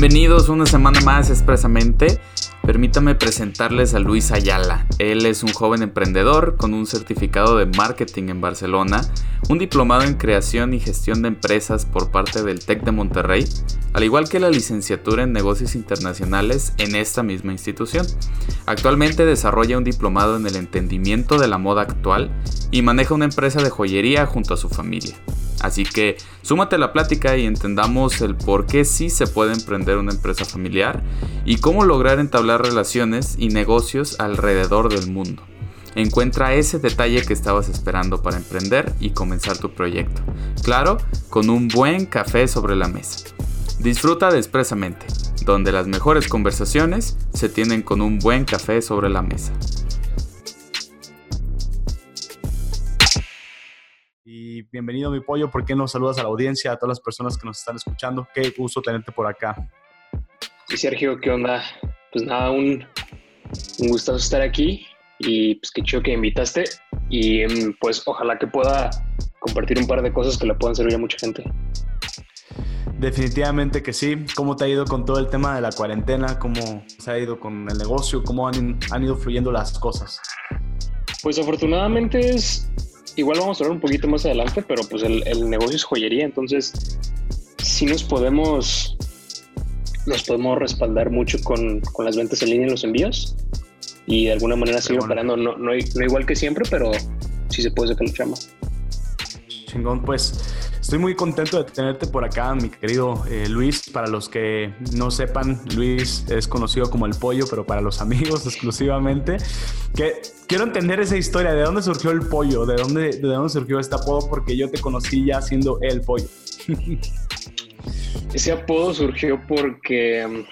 Bienvenidos una semana más expresamente. Permítame presentarles a Luis Ayala. Él es un joven emprendedor con un certificado de marketing en Barcelona, un diplomado en creación y gestión de empresas por parte del TEC de Monterrey, al igual que la licenciatura en negocios internacionales en esta misma institución. Actualmente desarrolla un diplomado en el entendimiento de la moda actual y maneja una empresa de joyería junto a su familia. Así que súmate a la plática y entendamos el por qué sí se puede emprender una empresa familiar y cómo lograr entablar relaciones y negocios alrededor del mundo. Encuentra ese detalle que estabas esperando para emprender y comenzar tu proyecto. Claro, con un buen café sobre la mesa. Disfruta de Expresamente, donde las mejores conversaciones se tienen con un buen café sobre la mesa. Y bienvenido mi pollo, ¿por qué no saludas a la audiencia, a todas las personas que nos están escuchando? Qué gusto tenerte por acá. Sí, Sergio, ¿qué onda? Pues nada, un, un gusto estar aquí y pues qué chido que invitaste y em, pues ojalá que pueda compartir un par de cosas que le puedan servir a mucha gente. Definitivamente que sí. ¿Cómo te ha ido con todo el tema de la cuarentena? ¿Cómo se ha ido con el negocio? ¿Cómo han, han ido fluyendo las cosas? Pues afortunadamente es igual vamos a hablar un poquito más adelante, pero pues el, negocio es joyería, entonces sí nos podemos, nos podemos respaldar mucho con, las ventas en línea y los envíos y de alguna manera seguir operando, no, no, igual que siempre, pero sí se puede sacar la chama. Chingón, pues estoy muy contento de tenerte por acá, mi querido eh, Luis. Para los que no sepan, Luis es conocido como el pollo, pero para los amigos exclusivamente. Que quiero entender esa historia, ¿de dónde surgió el pollo? ¿De dónde, de dónde surgió este apodo? Porque yo te conocí ya siendo el pollo. Ese apodo surgió porque um,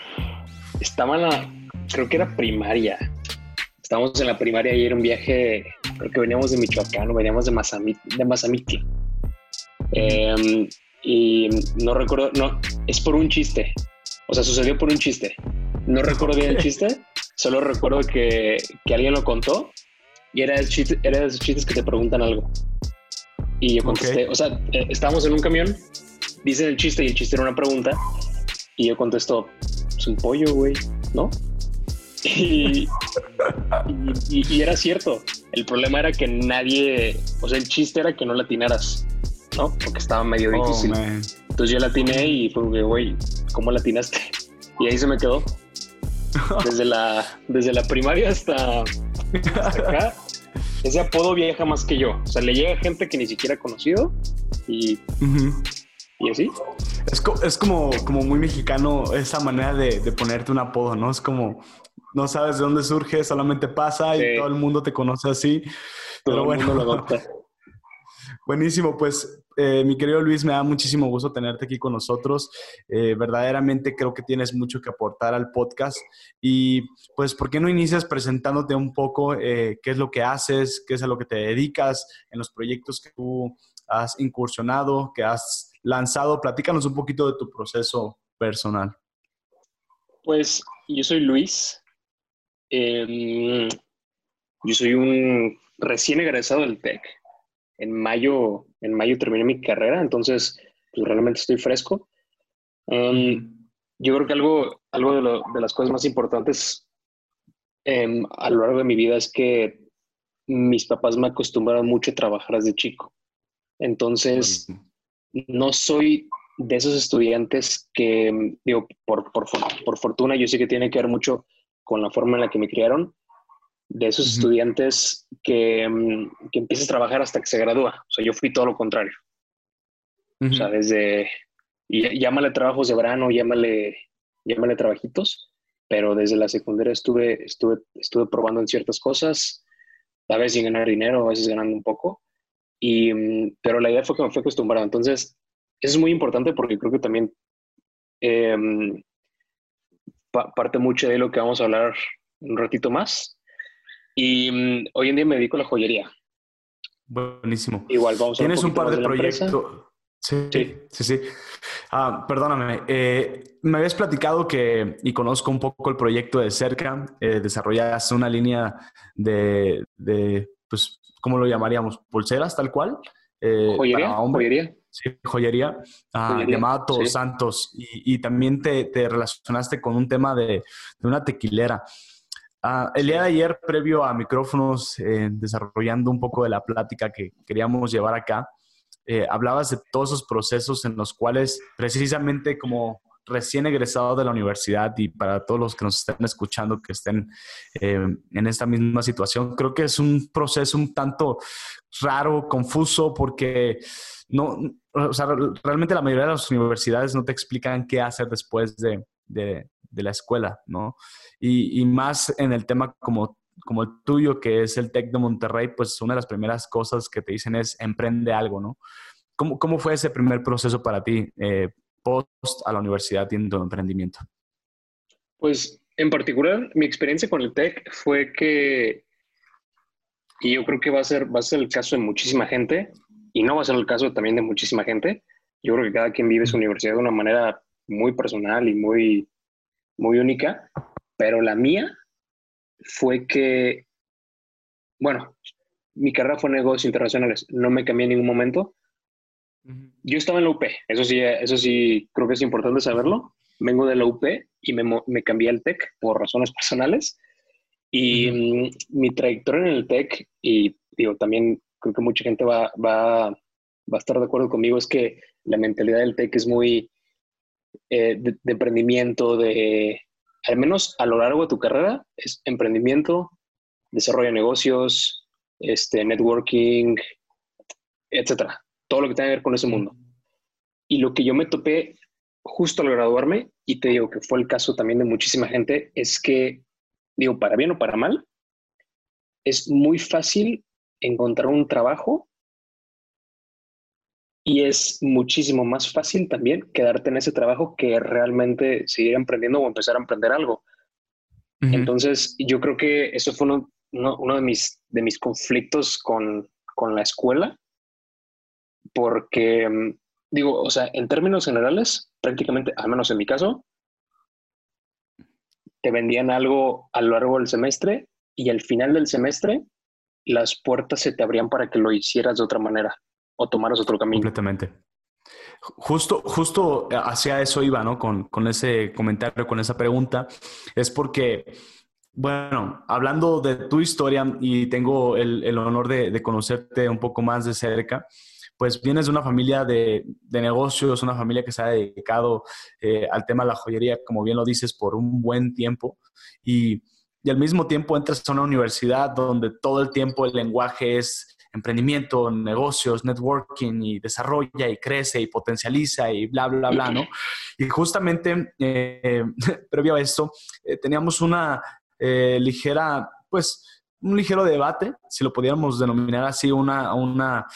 estaba en la, creo que era primaria. Estábamos en la primaria y era un viaje, creo que veníamos de Michoacán veníamos de Mazamitla. De Em, y no recuerdo, no, es por un chiste. O sea, sucedió por un chiste. No recuerdo bien el chiste, solo recuerdo que, que alguien lo contó y era, el chiste, era de esos chistes que te preguntan algo. Y yo contesté, o sea, eh, estábamos en un camión, dicen el chiste y el chiste era una pregunta. Y yo contesto, es un pollo, güey, ¿no? Y, y, y, era cierto. El problema era que nadie, o sea, el chiste era que no latinaras. ¿No? Porque estaba medio oh, difícil. Entonces yo la atiné y fue, güey, ¿cómo la atinaste? Y ahí se me quedó. Desde la, desde la primaria hasta, acá. Ese apodo viaja más que yo. O sea, le llega gente que ni siquiera he conocido y, y así. Es, es, como, como muy mexicano esa manera de, de, ponerte un apodo, ¿no? Es como, no sabes de dónde surge, solamente pasa y todo el mundo te conoce así. Pero bueno. Lo Buenísimo, pues eh, mi querido Luis, me da muchísimo gusto tenerte aquí con nosotros. Eh, verdaderamente creo que tienes mucho que aportar al podcast. Y pues, ¿por qué no inicias presentándote un poco eh, qué es lo que haces, qué es a lo que te dedicas en los proyectos que tú has incursionado, que has lanzado? Platícanos un poquito de tu proceso personal. Pues yo soy Luis. Em, yo soy un recién egresado del TEC en mayo, en mayo terminé mi carrera, entonces pues, realmente estoy fresco. Um, yo creo que algo, algo de, las cosas más importantes em, a lo largo de mi vida es que mis papás me acostumbraron mucho a trabajar desde chico. Entonces, no soy de esos estudiantes que, digo, por, por, por fortuna, yo sé que tiene que ver mucho con la forma en la que me criaron, de esos estudiantes que, mm, que empiezas a trabajar hasta que se gradúa. O sea, yo fui todo lo contrario. O sea, desde, y, llámale trabajos de verano, llámale, llámale trabajitos, pero desde la secundaria estuve, estuve, estuve probando en ciertas cosas, a veces sin ganar dinero, a veces ganando un poco, y, mm, pero la idea fue que me fue acostumbrado. Entonces, eso es muy importante porque creo que también em, parte mucho de lo que vamos a hablar un ratito más, y mm, hoy en día me dedico a la joyería. Buenísimo. Igual vamos a Tienes un par de, proyectos. Sí, sí, sí. Ah, perdóname, eh, me habías platicado que, y conozco un poco el proyecto de cerca, eh, desarrollas una línea de, de, pues, ¿cómo lo llamaríamos? ¿Pulseras tal cual? Eh, ¿Joyería? ¿Joyería? Sí, joyería, ah, llamada Todos Santos. Y, también te, relacionaste con un tema de, una tequilera. Ah, el día de ayer, previo a micrófonos, eh, desarrollando un poco de la plática que queríamos llevar acá, eh, hablabas de todos esos procesos en los cuales precisamente como recién egresado de la universidad y para todos los que nos estén escuchando que estén eh, en esta misma situación, creo que es un proceso un tanto raro, confuso, porque no, o sea, realmente la mayoría de las universidades no te explican qué hacer después de, de, la escuela, ¿no? Y, y, más en el tema como, como el tuyo, que es el TEC de Monterrey, pues una de las primeras cosas que te dicen es emprende algo, ¿no? ¿Cómo, cómo fue ese primer proceso para ti? Eh, post a la universidad y en emprendimiento? Pues en particular, mi experiencia con el TEC fue que, y yo creo que va a, ser, va a ser el caso de muchísima gente, y no va a ser el caso también de muchísima gente. Yo creo que cada quien vive su universidad de una manera muy personal y muy, muy única, pero la mía fue que, bueno, mi carrera fue negocios internacionales, no me cambié en ningún momento, yo estaba en la UP, eso sí, eso sí creo que es importante saberlo. Vengo de la UP y me, me cambié al TEC por razones personales. Y mm, mi trayectoria en el TEC, y digo, también creo que mucha gente va, va, va a estar de acuerdo conmigo, es que la mentalidad del TEC es muy eh, de, emprendimiento, de, al menos a lo largo de tu carrera, es emprendimiento, desarrollo de negocios, este, networking, etcétera todo lo que tenga que ver con ese mundo. Y lo que yo me topé justo al graduarme, y te digo que fue el caso también de muchísima gente, es que, digo, para bien o para mal, es muy fácil encontrar un trabajo y es muchísimo más fácil también quedarte en ese trabajo que realmente seguir emprendiendo o empezar a emprender algo. Entonces, yo creo que eso fue uno, uno, de, mis, de mis conflictos con, con la escuela, porque, mm, digo, o sea, en términos generales, prácticamente, al menos en mi caso, te vendían algo a lo largo del semestre y al final del semestre las puertas se te abrían para que lo hicieras de otra manera o tomaras otro camino. Completamente. Justo, justo hacia eso iba, ¿no? Con, con ese comentario, con esa pregunta. Es porque, bueno, hablando de tu historia y tengo el, el honor de, de, conocerte un poco más de cerca, pues vienes de una familia de, negocios, una familia que se ha dedicado eh, al tema de la joyería, como bien lo dices, por un buen tiempo. Y, al mismo tiempo entras a una universidad donde todo el tiempo el lenguaje es emprendimiento, negocios, networking y desarrolla y crece y potencializa y bla, bla, bla, ¿no? Y justamente eh, previo a esto eh, teníamos una ligera, pues, un ligero debate, si lo pudiéramos denominar así, una, una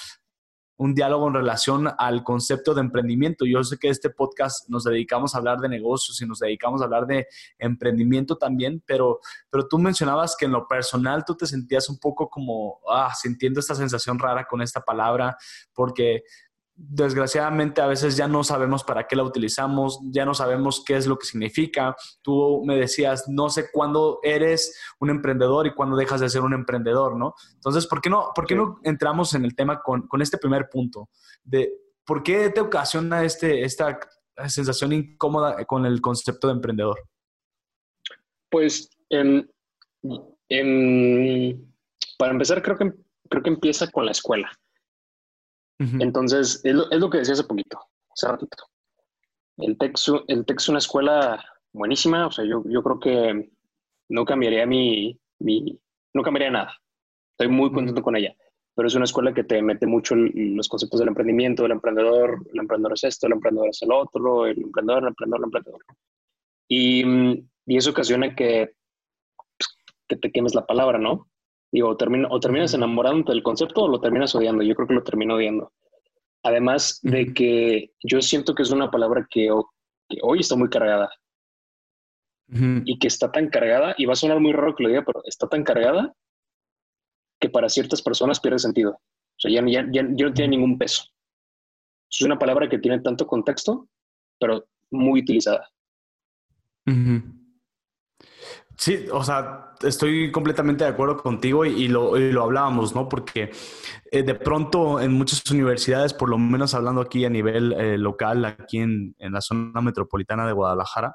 un diálogo en relación al concepto de emprendimiento. Yo sé que este podcast nos dedicamos a hablar de negocios y nos dedicamos a hablar de emprendimiento también, pero, pero tú mencionabas que en lo personal tú te sentías un poco como, ah, sintiendo esta sensación rara con esta palabra, porque desgraciadamente a veces ya no sabemos para qué la utilizamos, ya no sabemos qué es lo que significa. Tú me decías, no sé cuándo eres un emprendedor y cuándo dejas de ser un emprendedor, ¿no? Entonces, ¿por qué no, por qué no entramos en el tema con, este primer punto? De por qué te ocasiona este, esta sensación incómoda con el concepto de emprendedor. Pues, para empezar, creo que, creo que empieza con la escuela. Entonces, es lo, que decía hace poquito, hace ratito. El TEC, el es una escuela buenísima, o sea, yo, yo creo que no cambiaría mi, mi, no cambiaría nada. Estoy muy contento con ella, pero es una escuela que te mete mucho los conceptos del emprendimiento, del emprendedor, el emprendedor es esto, el emprendedor es el otro, el emprendedor, el emprendedor, el emprendedor. Y, y eso ocasiona que, pues, que te quemes la palabra, ¿no? Digo, o, o terminas enamorándote del concepto o lo terminas odiando. Yo creo que lo termino odiando. Además de que yo siento que es una palabra que, hoy está muy cargada. Y que está tan cargada, y va a sonar muy raro que lo diga, pero está tan cargada que para ciertas personas pierde sentido. sea, ya, ya, ya, no tiene ningún peso. Es una palabra que tiene tanto contexto, pero muy utilizada. Sí, o sea, estoy completamente de acuerdo contigo y, lo, lo, hablábamos, ¿no? Porque eh, de pronto en muchas universidades, por lo menos hablando aquí a nivel eh, local, aquí en, en, la zona metropolitana de Guadalajara,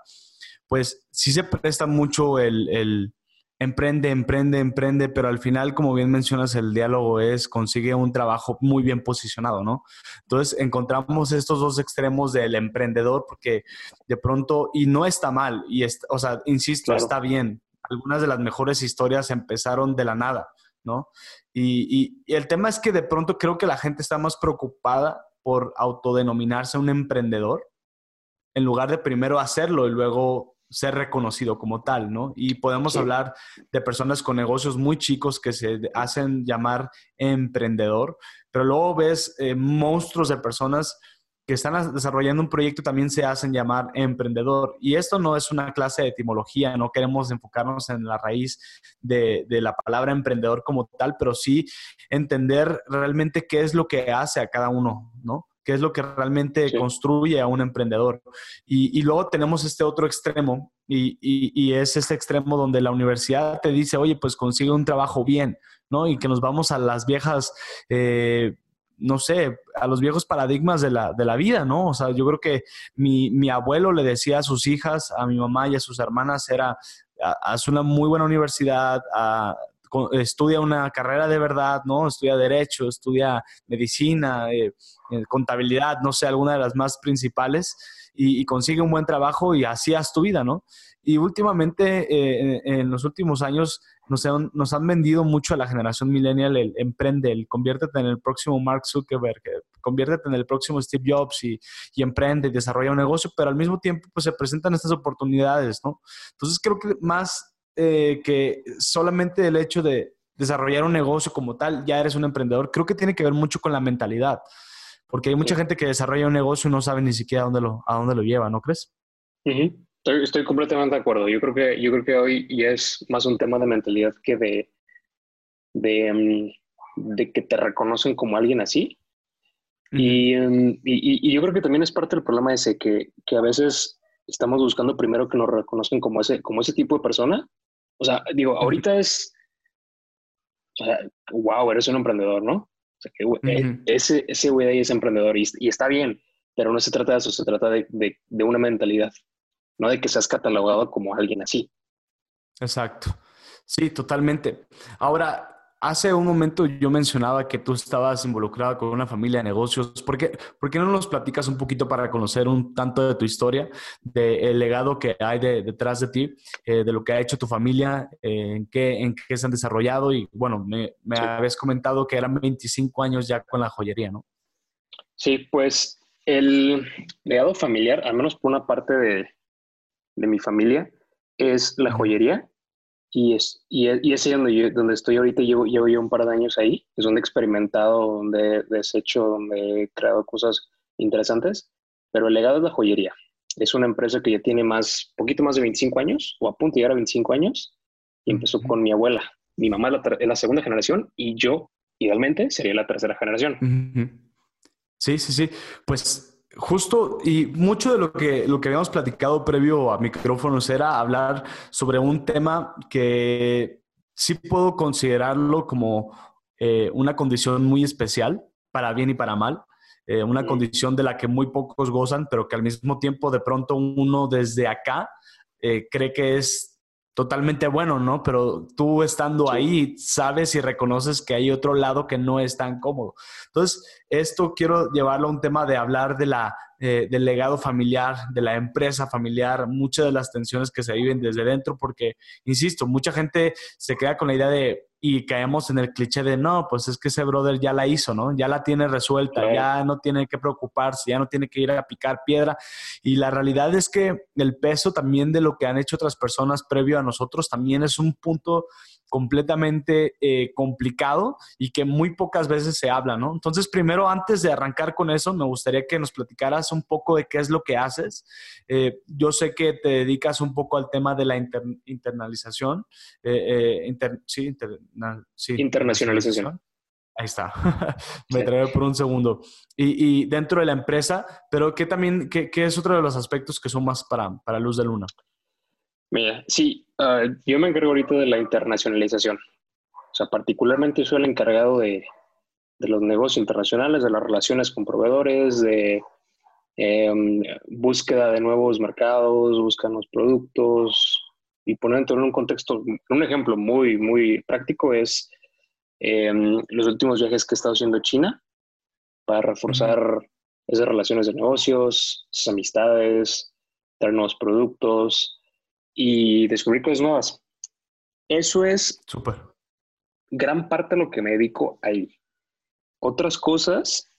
pues sí se presta mucho el, emprende, emprende, emprende, pero al final, como bien mencionas, el diálogo es, consigue un trabajo muy bien posicionado, ¿no? Entonces, encontramos estos dos extremos del emprendedor, porque de pronto, y no está mal, y o sea, insisto, está bien. Algunas de las mejores historias empezaron de la nada, ¿no? Y, y el tema es que de pronto creo que la gente está más preocupada por autodenominarse un emprendedor en lugar de primero hacerlo y luego ser reconocido como tal, ¿no? Y podemos hablar de personas con negocios muy chicos que se hacen llamar emprendedor, pero luego ves eh, monstruos de personas que están desarrollando un proyecto también se hacen llamar emprendedor. Y esto no es una clase de etimología, no queremos enfocarnos en la raíz de, de, la palabra emprendedor como tal, pero sí entender realmente qué es lo que hace a cada uno, ¿no? Qué es lo que realmente construye a un emprendedor. Y, luego tenemos este otro extremo, y, es este extremo donde la universidad te dice, oye, pues consigue un trabajo bien, ¿no? Y que nos vamos a las viejas... Eh, no sé, a los viejos paradigmas de la, de la, vida, ¿no? O sea, yo creo que mi, mi, abuelo le decía a sus hijas, a mi mamá y a sus hermanas, era, haz una muy buena universidad, a, estudia una carrera de verdad, ¿no? Estudia derecho, estudia medicina, eh, eh, contabilidad, no sé, alguna de las más principales y, consigue un buen trabajo y así haz tu vida, ¿no? Y últimamente, eh, en, los últimos años, nos han, nos han, vendido mucho a la generación millennial el emprende, el conviértete en el próximo Mark Zuckerberg, conviértete en el próximo Steve Jobs y, y, emprende y desarrolla un negocio, pero al mismo tiempo pues se presentan estas oportunidades, ¿no? Entonces creo que más eh, que solamente el hecho de desarrollar un negocio como tal, ya eres un emprendedor, creo que tiene que ver mucho con la mentalidad, porque hay mucha gente que desarrolla un negocio y no sabe ni siquiera a dónde lo, a dónde lo lleva, ¿no crees? estoy, completamente de acuerdo. Yo creo, que, yo creo que hoy ya es más un tema de mentalidad que de, de, mm, que te reconocen como alguien así. Mm, y, y, yo creo que también es parte del problema ese, que, que a veces estamos buscando primero que nos reconozcan como ese, como ese tipo de persona o sea, digo, ahorita es, o sea, wow, eres un emprendedor, ¿no? O sea, que eh, ese, ese güey ahí es emprendedor y, está bien, pero no se trata de eso, se trata de, de, de una mentalidad, no de que seas catalogado como alguien así. Exacto. Sí, totalmente. Ahora, Hace un momento yo mencionaba que tú estabas involucrada con una familia de negocios. ¿Por qué, ¿Por qué no nos platicas un poquito para conocer un tanto de tu historia, del legado que hay detrás de ti, eh, de lo que ha hecho tu familia, eh, en, qué, en qué se han desarrollado? Y bueno, me, me habías comentado que eran 25 años ya con la joyería, ¿no? Sí, pues el legado familiar, al menos por una parte de, de mi familia, es la joyería y es, y es, y es donde, donde estoy ahorita, llevo, llevo yo un par de años ahí, es donde he experimentado, donde he deshecho, donde he creado cosas interesantes, pero el legado es la joyería. Es una empresa que ya tiene más, poquito más de 25 años, o a punto de llegar a 25 años, y empezó con mi abuela. Mi mamá es la, segunda generación y yo, idealmente, sería la tercera generación. Sí, sí, sí. Pues Justo, y mucho de lo que, lo que habíamos platicado previo a micrófonos era hablar sobre un tema que sí puedo considerarlo como eh, una condición muy especial, para bien y para mal, eh, una condición de la que muy pocos gozan, pero que al mismo tiempo de pronto uno desde acá eh, cree que es totalmente bueno, ¿no? Pero tú estando ahí, sabes y reconoces que hay otro lado que no es tan cómodo. Entonces, esto quiero llevarlo a un tema de hablar de la, eh, del legado familiar, de la empresa familiar, muchas de las tensiones que se viven desde dentro, porque, insisto, mucha gente se queda con la idea de, y caemos en el cliché de no, pues es que ese brother ya la hizo, ¿no? Ya la tiene resuelta, ya no tiene que preocuparse, ya no tiene que ir a picar piedra. Y la realidad es que el peso también de lo que han hecho otras personas previo a nosotros también es un punto completamente eh, complicado y que muy pocas veces se habla, ¿no? Entonces, primero, antes de arrancar con eso, me gustaría que nos platicaras un poco de qué es lo que haces. Eh, yo sé que te dedicas un poco al tema de la internalización, sí, internacionalización. Ahí está. Me trae por un segundo. Y, dentro de la empresa, pero ¿qué también, qué, es otro de los aspectos que son más para, para Luz de Luna? Mira, sí, ah, yo me encargo ahorita de la internacionalización. O sea, particularmente soy el encargado de, de los negocios internacionales, de las relaciones con proveedores, de em, búsqueda de nuevos mercados, buscar nuevos productos. Y poner en un contexto, un ejemplo muy, muy práctico es em, los últimos viajes que he estado haciendo a China para reforzar esas relaciones de negocios, esas amistades, dar nuevos productos y descubrir cosas nuevas. Eso es Super. gran parte de lo que me dedico ahí. Otras cosas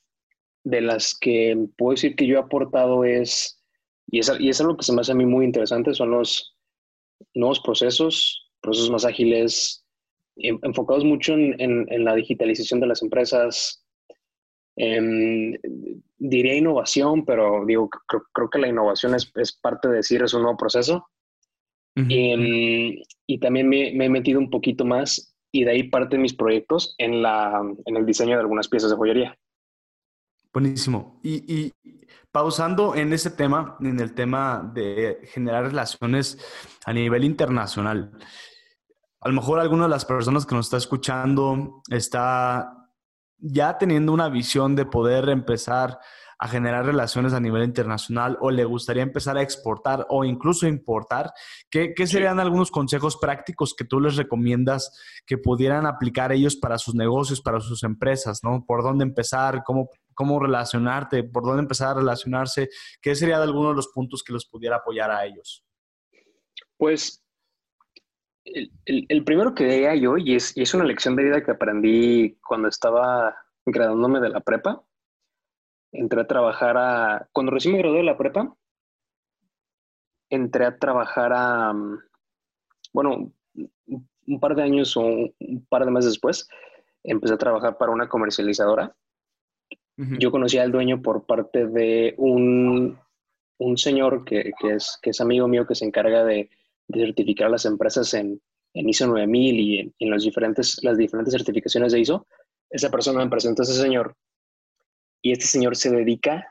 de las que puedo decir que yo he aportado es, y es, y es algo que se me hace a mí muy interesante, son los nuevos procesos, procesos más ágiles, enfocados mucho en, la digitalización de las empresas. Em, diría innovación, pero digo, creo, que la innovación es, parte de decir es un nuevo proceso. Em, y también me, me, he metido un poquito más y de ahí parte de mis proyectos en, la, en el diseño de algunas piezas de joyería. Buenísimo. Y, pausando en ese tema, en el tema de generar relaciones a nivel internacional, a lo mejor alguna de las personas que nos está escuchando está ya teniendo una visión de poder empezar a generar relaciones a nivel internacional o le gustaría empezar a exportar o incluso importar, ¿qué, serían algunos consejos prácticos que tú les recomiendas que pudieran aplicar ellos para sus negocios, para sus empresas, ¿no? ¿Por dónde empezar? ¿Cómo, cómo relacionarte? ¿Por dónde empezar a relacionarse? ¿Qué sería de alguno de los puntos que los pudiera apoyar a ellos? Pues el, primero que diría yo, y es, y es una lección de vida que aprendí cuando estaba graduándome de la prepa, entré a trabajar a... Cuando recién me gradué de la prepa, entré a trabajar a... Mm, bueno, un par de años o un par de meses después, empecé a trabajar para una comercializadora. Yo conocí al dueño por parte de un, un señor que, que, es, que es amigo mío que se encarga de, de certificar a las empresas en, en ISO 9000 y en, en, los diferentes, las diferentes certificaciones de ISO. Esa persona me presentó a ese señor y este señor se dedica,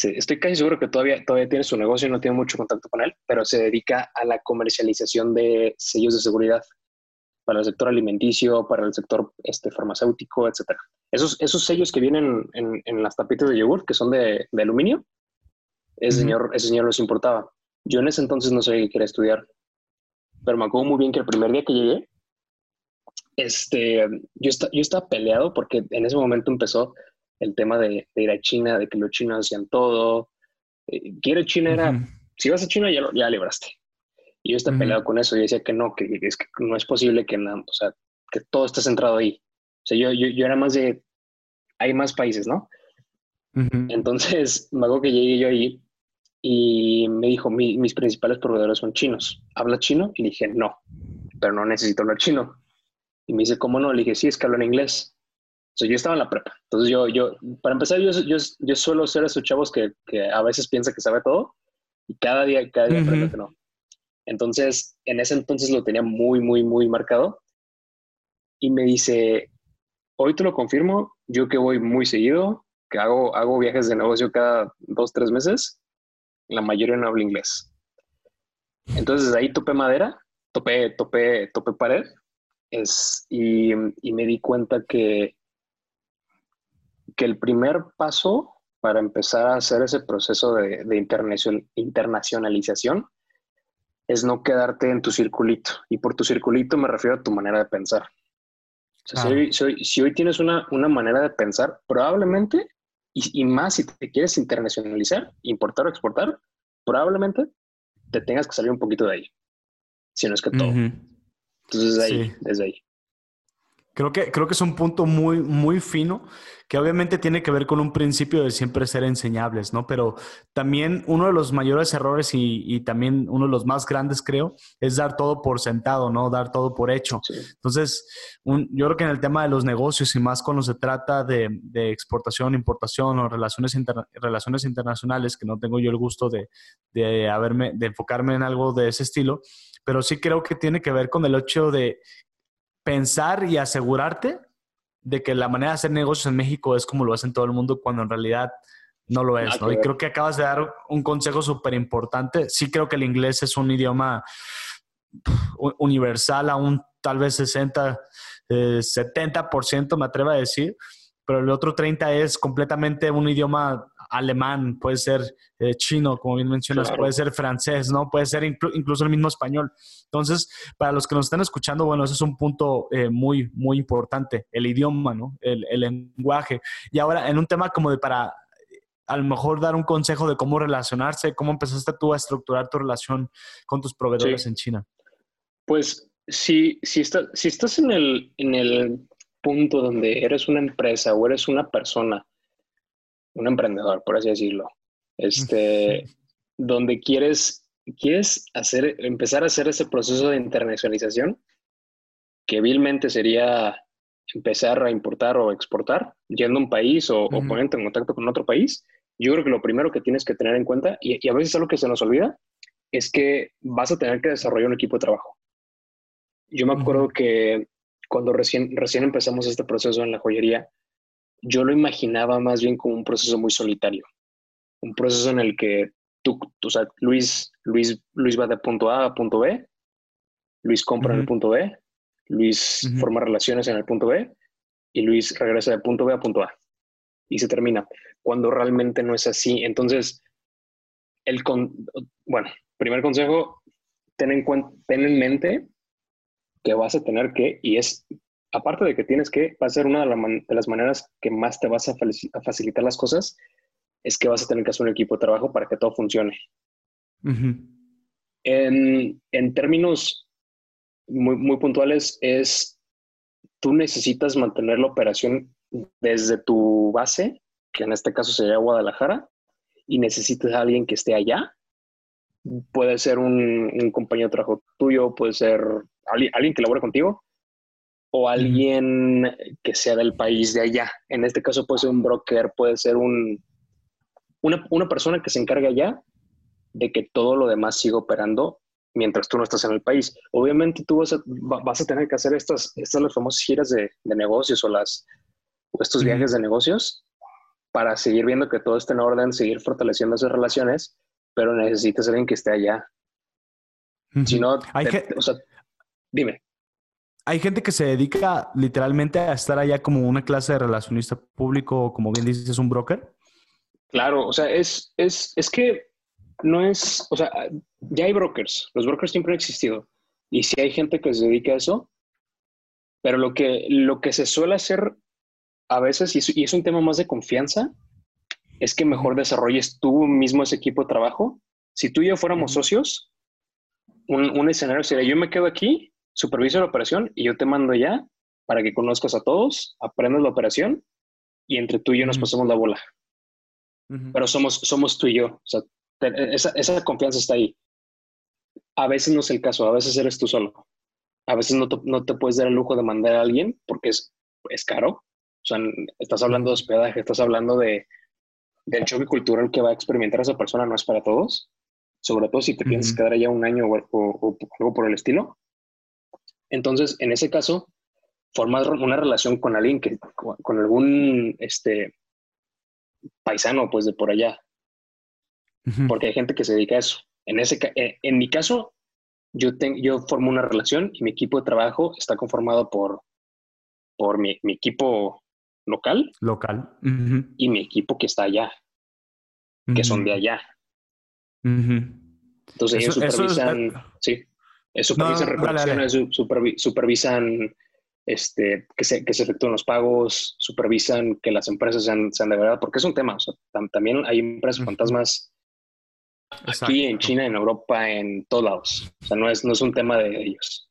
estoy casi seguro que todavía, todavía tiene su negocio y no tiene mucho contacto con él, pero se dedica a la comercialización de sellos de seguridad para el sector alimenticio, para el sector este, farmacéutico, etc. Esos, esos sellos que vienen en, las tapitas de yogur, que son de, aluminio, ese, señor, ese señor los importaba. Yo en ese entonces no sabía que quería estudiar, pero me acuerdo muy bien que el primer día que llegué, este, yo, yo estaba peleado porque en ese momento empezó el tema de, ir a China, de que los chinos hacían todo. Eh, quiero China era, si vas a China ya, ya libraste. Y yo estaba peleado con eso y decía que no, que, es que no es posible que, o sea, que todo esté centrado ahí. O sea, yo, yo, yo era más de, hay más países, ¿no? Entonces, me hago que llegué yo ahí y me dijo, mis principales proveedores son chinos. ¿Habla chino? Y dije, no, pero no necesito hablar chino. Y me dice, ¿cómo no? Le dije, sí, es que hablo en inglés yo estaba en la prepa. Entonces yo, yo para empezar, yo, yo, yo suelo ser esos chavos que, que, a veces piensa que sabe todo y cada día, cada día que no. Entonces, en ese entonces lo tenía muy, muy, muy marcado. Y me dice, hoy te lo confirmo, yo que voy muy seguido, que hago, hago viajes de negocio cada dos, tres meses, la mayoría no habla inglés. Entonces ahí topé madera, topé, topé, topé pared, es, y, y me di cuenta que que el primer paso para empezar a hacer ese proceso de, internacionalización es no quedarte en tu circulito. Y por tu circulito me refiero a tu manera de pensar. si, hoy, tienes una, manera de pensar, probablemente, y, más si te quieres internacionalizar, importar o exportar, probablemente te tengas que salir un poquito de ahí. Si no es que todo. Entonces, ahí, desde ahí. Creo que, creo que es un punto muy, muy fino que obviamente tiene que ver con un principio de siempre ser enseñables, ¿no? Pero también uno de los mayores errores y, también uno de los más grandes, creo, es dar todo por sentado, ¿no? Dar todo por hecho. Entonces, yo creo que en el tema de los negocios y más cuando se trata de, exportación, importación o relaciones, relaciones internacionales, que no tengo yo el gusto de, de, haberme, de enfocarme en algo de ese estilo, pero sí creo que tiene que ver con el hecho de pensar y asegurarte de que la manera de hacer negocios en México es como lo hacen todo el mundo cuando en realidad no lo es, ¿no? Y creo que acabas de dar un consejo súper importante. Sí creo que el inglés es un idioma universal, aún tal vez 60, 70%, eh, me atrevo a decir, pero el otro 30 es completamente un idioma alemán, puede ser eh, chino, como bien mencionas, puede ser francés, ¿no? Puede ser incluso el mismo español. Entonces, para los que nos están escuchando, bueno, ese es un punto eh, muy, muy importante, el idioma, ¿no? El, el, lenguaje. Y ahora, en un tema como de para a lo mejor dar un consejo de cómo relacionarse, cómo empezaste tú a estructurar tu relación con tus proveedores en China. Pues si, si, si estás en el, en el punto donde eres una empresa o eres una persona, un emprendedor, por así decirlo, este, donde quieres, quieres hacer, empezar a hacer ese proceso de internacionalización, que vilmente sería empezar a importar o exportar, yendo a un país o, o poniendo en contacto con otro país, yo creo que lo primero que tienes que tener en cuenta, y, a veces algo que se nos olvida, es que vas a tener que desarrollar un equipo de trabajo. Yo me acuerdo que cuando recién, recién empezamos este proceso en la joyería, yo lo imaginaba más bien como un proceso muy solitario. Un proceso en el que tú, o sea, Luis, Luis, Luis va de punto A a punto B, Luis compra en el punto B, Luis forma relaciones en el punto B y Luis regresa de punto B a punto A y se termina, cuando realmente no es así. Entonces, el con, bueno, primer consejo, ten en, cuenta, ten en mente que vas a tener que, y es, aparte de que tienes que, va a ser una de, las maneras que más te vas a, facilitar las cosas, es que vas a tener que hacer un equipo de trabajo para que todo funcione. en, en, términos muy, muy puntuales, es, tú necesitas mantener la operación desde tu base, que en este caso sería Guadalajara, y necesitas a alguien que esté allá. Puede ser un, compañero de trabajo tuyo, puede ser alguien, que labore contigo, o alguien que sea del país de allá. En este caso puede ser un broker, puede ser un, una, una persona que se encargue allá de que todo lo demás siga operando mientras tú no estás en el país. Obviamente tú vas a, vas a tener que hacer estas, estas las famosas giras de, de negocios o las, estos viajes de negocios para seguir viendo que todo esté en orden, seguir fortaleciendo esas relaciones, pero necesitas alguien que esté allá. Si no, Hay o sea, dime. Hay gente que se dedica literalmente a estar allá como una clase de relacionista público, o como bien dices, un broker. Claro, o sea, es, es, es que no es, o sea, ya hay brokers, los brokers siempre han existido. Y si hay gente que se dedica a eso, pero lo que, lo que se suele hacer a veces, y es, un tema más de confianza, es que mejor desarrolles tú mismo ese equipo de trabajo. Si tú y yo fuéramos socios, un, escenario sería yo me quedo aquí, superviso la operación y yo te mando ya para que conozcas a todos, aprendas la operación y entre tú y yo nos pasamos la bola. Pero somos, somos tú y yo. O sea, esa, esa, confianza está ahí. A veces no es el caso, a veces eres tú solo. A veces no te, no te puedes dar el lujo de mandar a alguien porque es, es caro o sea, estás hablando de hospedaje, estás hablando de, del choque cultural que va a experimentar esa persona, no es para todos. Sobre todo si te piensas quedar allá un año o, algo por el estilo. Entonces, en ese caso, formar una relación con alguien que, con algún este, paisano, pues de por allá. Porque hay gente que se dedica a eso. En, ese, eh, en mi caso, yo, yo formo una relación y mi equipo de trabajo está conformado por, por mi, mi equipo local. Local. Y mi equipo que está allá, que son de allá. Entonces ellos supervisan, sí, supervisan recolecciones, supervisan este, que, se, que se efectúen los pagos, supervisan que las empresas sean, sean de verdad, porque es un tema. también hay empresas fantasmas aquí en China, en Europa, en todos lados. O sea, no es, no es un tema de ellos.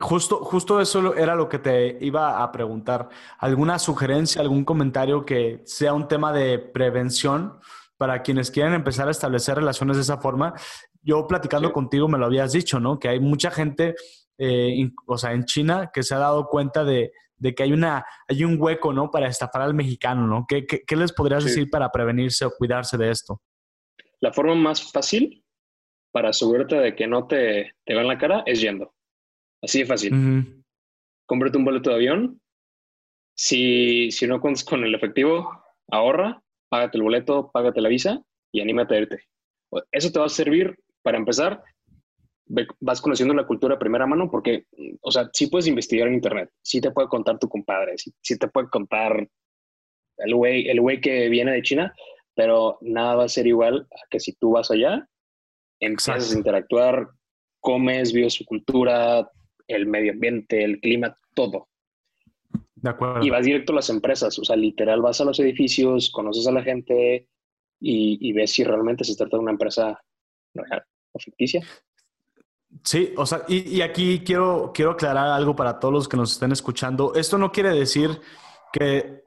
Justo, justo eso era lo que te iba a preguntar. ¿Alguna sugerencia, algún comentario que sea un tema de prevención para quienes quieren empezar a establecer relaciones de esa forma? Yo platicando contigo me lo habías dicho, ¿no? Que hay mucha gente, eh, o sea, en China que se ha dado cuenta de, que hay, una, hay un hueco, ¿no? Para estafar al mexicano, ¿no? ¿Qué, qué, les podrías decir para prevenirse o cuidarse de esto? La forma más fácil para asegurarte de que no te, te vean la cara es yendo. Así de fácil. Cómprate un boleto de avión, si, si no cuentas con el efectivo, ahorra, págate el boleto, págate la visa y anímate a irte. Eso te va a servir para empezar. Vas conociendo la cultura de primera mano porque, o sea, sí puedes investigar en internet, sí te puede contar tu compadre, sí, te puede contar el güey el güey que viene de China, pero nada va a ser igual a que si tú vas allá, empiezas a interactuar, comes, vives su cultura, el medio ambiente, el clima, todo. De acuerdo. Y vas directo a las empresas, o sea, literal vas a los edificios, conoces a la gente y, ves si realmente se trata de una empresa real o ficticia. Sí, o sea, y, y, aquí quiero, quiero aclarar algo para todos los que nos estén escuchando. Esto no quiere decir que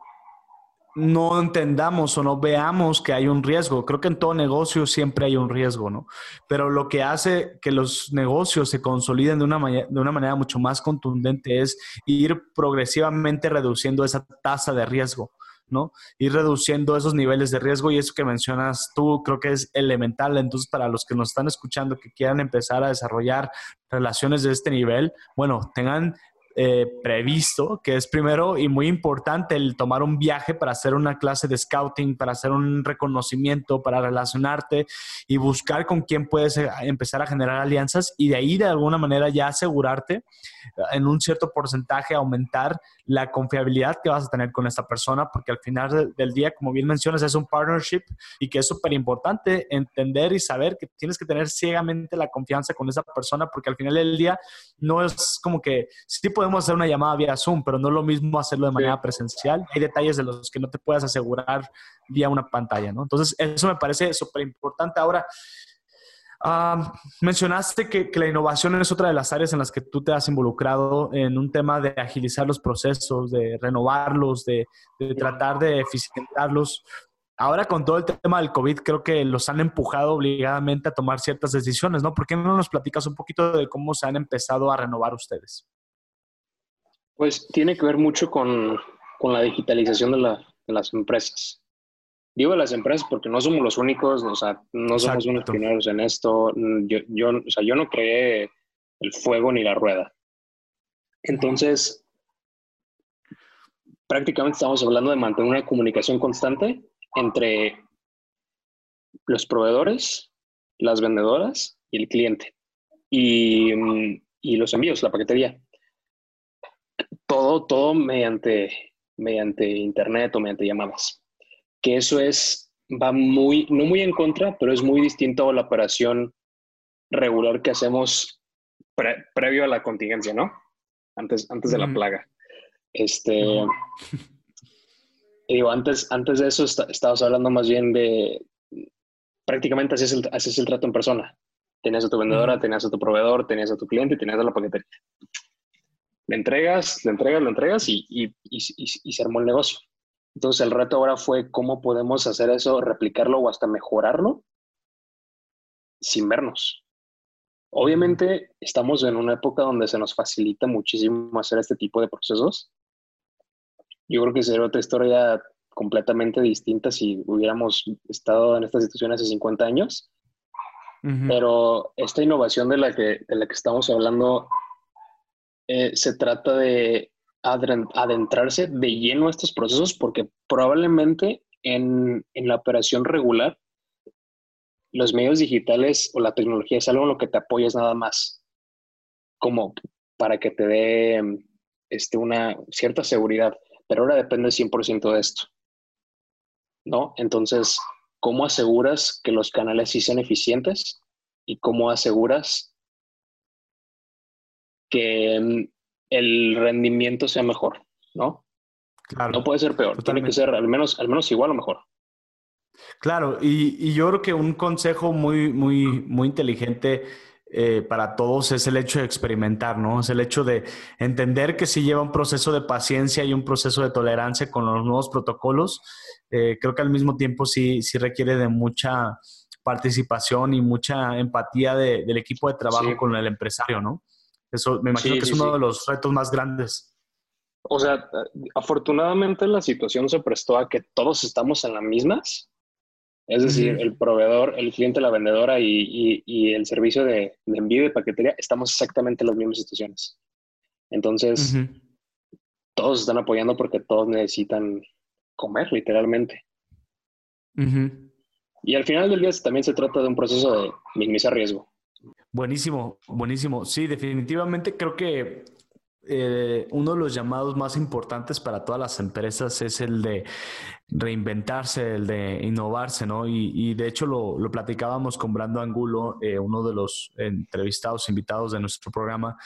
no entendamos o no veamos que hay un riesgo. Creo que en todo negocio siempre hay un riesgo, ¿no? Pero lo que hace que los negocios se consoliden de una, de una manera mucho más contundente es ir progresivamente reduciendo esa tasa de riesgo. ¿No? Ir reduciendo esos niveles de riesgo y eso que mencionas tú creo que es elemental. Entonces, para los que nos están escuchando que quieran empezar a desarrollar relaciones de este nivel, bueno, tengan eh, previsto, que es primero y muy importante el tomar un viaje para hacer una clase de scouting, para hacer un reconocimiento, para relacionarte y buscar con quién puedes eh, empezar a generar alianzas y de ahí de alguna manera ya asegurarte eh, en un cierto porcentaje aumentar la confiabilidad que vas a tener con esta persona, porque al final del día, como bien mencionas, es un partnership y que es súper importante entender y saber que tienes que tener ciegamente la confianza con esa persona, porque al final del día no es como que sí podemos hacer una llamada vía Zoom, pero no es lo mismo hacerlo de manera presencial. Hay detalles de los que no te puedas asegurar vía una pantalla, ¿no? Entonces, eso me parece súper importante. Ahora, Ah, mencionaste que, la innovación es otra de las áreas en las que tú te has involucrado en un tema de agilizar los procesos, de renovarlos, de, tratar de eficientarlos. Ahora con todo el tema del COVID, creo que los han empujado obligadamente a tomar ciertas decisiones, ¿no? ¿Por qué no nos platicas un poquito de cómo se han empezado a renovar ustedes? Pues tiene que ver mucho con, la digitalización de las empresas. Digo las empresas porque no somos los únicos, o sea, no somos unos primeros en esto. Yo, yo, o sea, yo no creé el fuego ni la rueda. Entonces, prácticamente estamos hablando de mantener una comunicación constante entre los proveedores, las vendedoras y el cliente. Y, y los envíos, la paquetería. Todo, todo mediante, mediante internet o mediante llamadas que eso es, va muy, no muy en contra, pero es muy distinto a la operación regular que hacemos previo a la contingencia, ¿no? Antes, antes de la plaga. Este, digo, antes, antes de eso estabas hablando más bien de, prácticamente haces el, haces el trato en persona. Tenías a tu vendedora, tenías a tu proveedor, tenías a tu cliente, tenías a la paquetería. Le entregas, le entregas, le entregas y, y, y se armó el negocio. Entonces el reto ahora fue cómo podemos hacer eso, replicarlo o hasta mejorarlo sin vernos. Obviamente estamos en una época donde se nos facilita muchísimo hacer este tipo de procesos. Yo creo que sería otra historia completamente distinta si hubiéramos estado en esta situación hace 50 años. Pero esta innovación de la que, de la que estamos hablando eh, se trata de adentrarse de lleno a estos procesos porque probablemente en, la operación regular los medios digitales o la tecnología es algo en lo que te apoyas nada más, como para que te dé este, una cierta seguridad, pero ahora depende 100% de esto, ¿no? Entonces, ¿cómo aseguras que los canales sí sean eficientes? ¿Y cómo aseguras que el rendimiento sea mejor, ¿no? Claro. No puede ser peor, tiene que ser al menos, al menos igual o mejor. Claro, y, yo creo que un consejo muy, muy, muy inteligente eh, para todos es el hecho de experimentar, ¿no? Es el hecho de entender que si lleva un proceso de paciencia y un proceso de tolerancia con los nuevos protocolos. Eh, creo que al mismo tiempo sí, sí requiere de mucha participación y mucha empatía del equipo de trabajo con el empresario, ¿no? Eso me imagino que es uno de los retos más grandes. O sea, afortunadamente la situación se prestó a que todos estamos en las mismas. Es decir, el proveedor, el cliente, la vendedora y, y, el servicio de, envío de paquetería estamos exactamente en las mismas situaciones. Entonces, todos están apoyando porque todos necesitan comer, literalmente. Y al final del día también se trata de un proceso de minimizar riesgo. Buenísimo, buenísimo. Sí, definitivamente creo que eh, uno de los llamados más importantes para todas las empresas es el de reinventarse, el de innovarse, ¿no? Y, de hecho lo, platicábamos con Brando Angulo, eh, uno de los entrevistados, invitados de nuestro programa,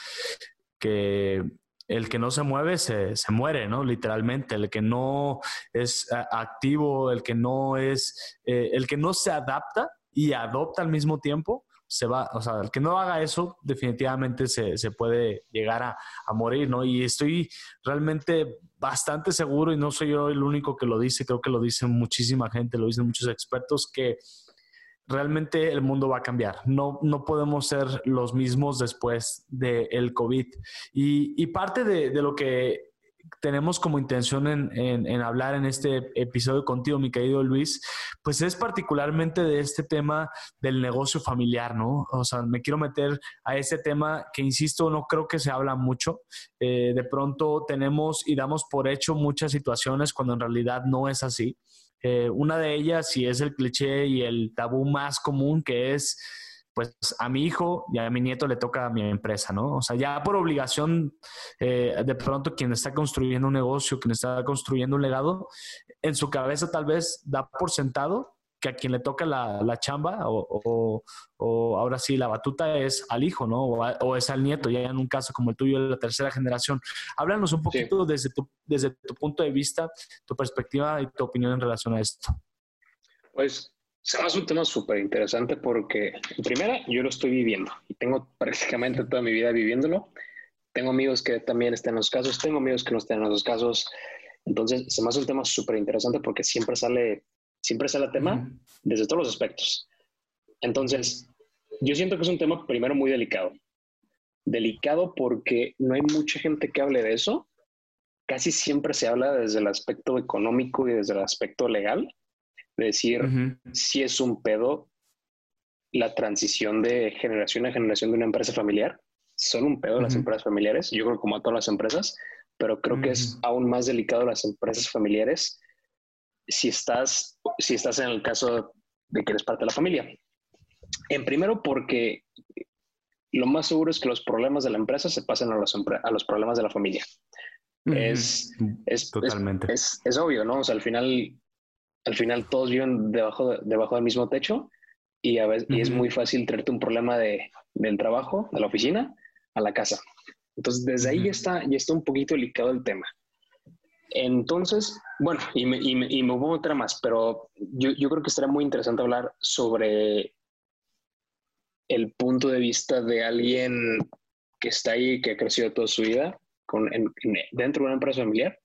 que el que no se mueve se, muere, ¿no? Literalmente, el que no es activo, el que no es, eh, el que no se adapta y adopta al mismo tiempo, se va, o sea, el que no haga eso definitivamente se, puede llegar a, a, morir, ¿no? Y estoy realmente bastante seguro, y no soy yo el único que lo dice, creo que lo dicen muchísima gente, lo dicen muchos expertos, que realmente el mundo va a cambiar. No, no podemos ser los mismos después del COVID. Y, parte de, lo que tenemos como intención en, hablar en este episodio contigo, mi querido Luis, pues es particularmente de este tema del negocio familiar, ¿no? O sea, me quiero meter a ese tema que, insisto, no creo que se habla mucho. Eh, de pronto tenemos y damos por hecho muchas situaciones cuando en realidad no es así. Eh, una de ellas, y es el cliché y el tabú más común, que es, pues a mi hijo y a mi nieto le toca a mi empresa, ¿no? O sea, ya por obligación, eh, de pronto quien está construyendo un negocio, quien está construyendo un legado, en su cabeza tal vez da por sentado que a quien le toca la, la chamba o, o, ahora sí la batuta es al hijo, ¿no? O, es al nieto, ya en un caso como el tuyo de la tercera generación. Háblanos un poquito desde, tu, desde tu punto de vista, tu perspectiva y tu opinión en relación a esto. Pues se me hace un tema súper interesante porque, en primera, yo lo estoy viviendo y tengo prácticamente toda mi vida viviéndolo. Tengo amigos que también están en los casos, tengo amigos que no están en los casos. Entonces, se me hace un tema súper interesante porque siempre sale siempre sale el tema desde todos los aspectos. Entonces, yo siento que es un tema primero muy delicado. Delicado porque no hay mucha gente que hable de eso. Casi siempre se habla desde el aspecto económico y desde el aspecto legal. De decir, si es un pedo la transición de generación a generación de una empresa familiar. Son un pedo las empresas familiares. Yo creo como a todas las empresas, pero creo que es aún más delicado las empresas familiares si estás, si estás en el caso de que eres parte de la familia. En primero, porque lo más seguro es que los problemas de la empresa se pasen a los, a los problemas de la familia. es, es, Totalmente. Es, es, obvio, ¿no? O sea, al final, al final todos viven debajo, debajo del mismo techo y, a veces, y es muy fácil traerte un problema de, del trabajo, de la oficina, a la casa. Entonces, desde ahí ya está, ya está un poquito delicado el tema. Entonces, bueno, y me, y me, y me voy a meter más, pero yo, yo creo que estaría muy interesante hablar sobre el punto de vista de alguien que está ahí, que ha crecido toda su vida con, dentro de una empresa familiar,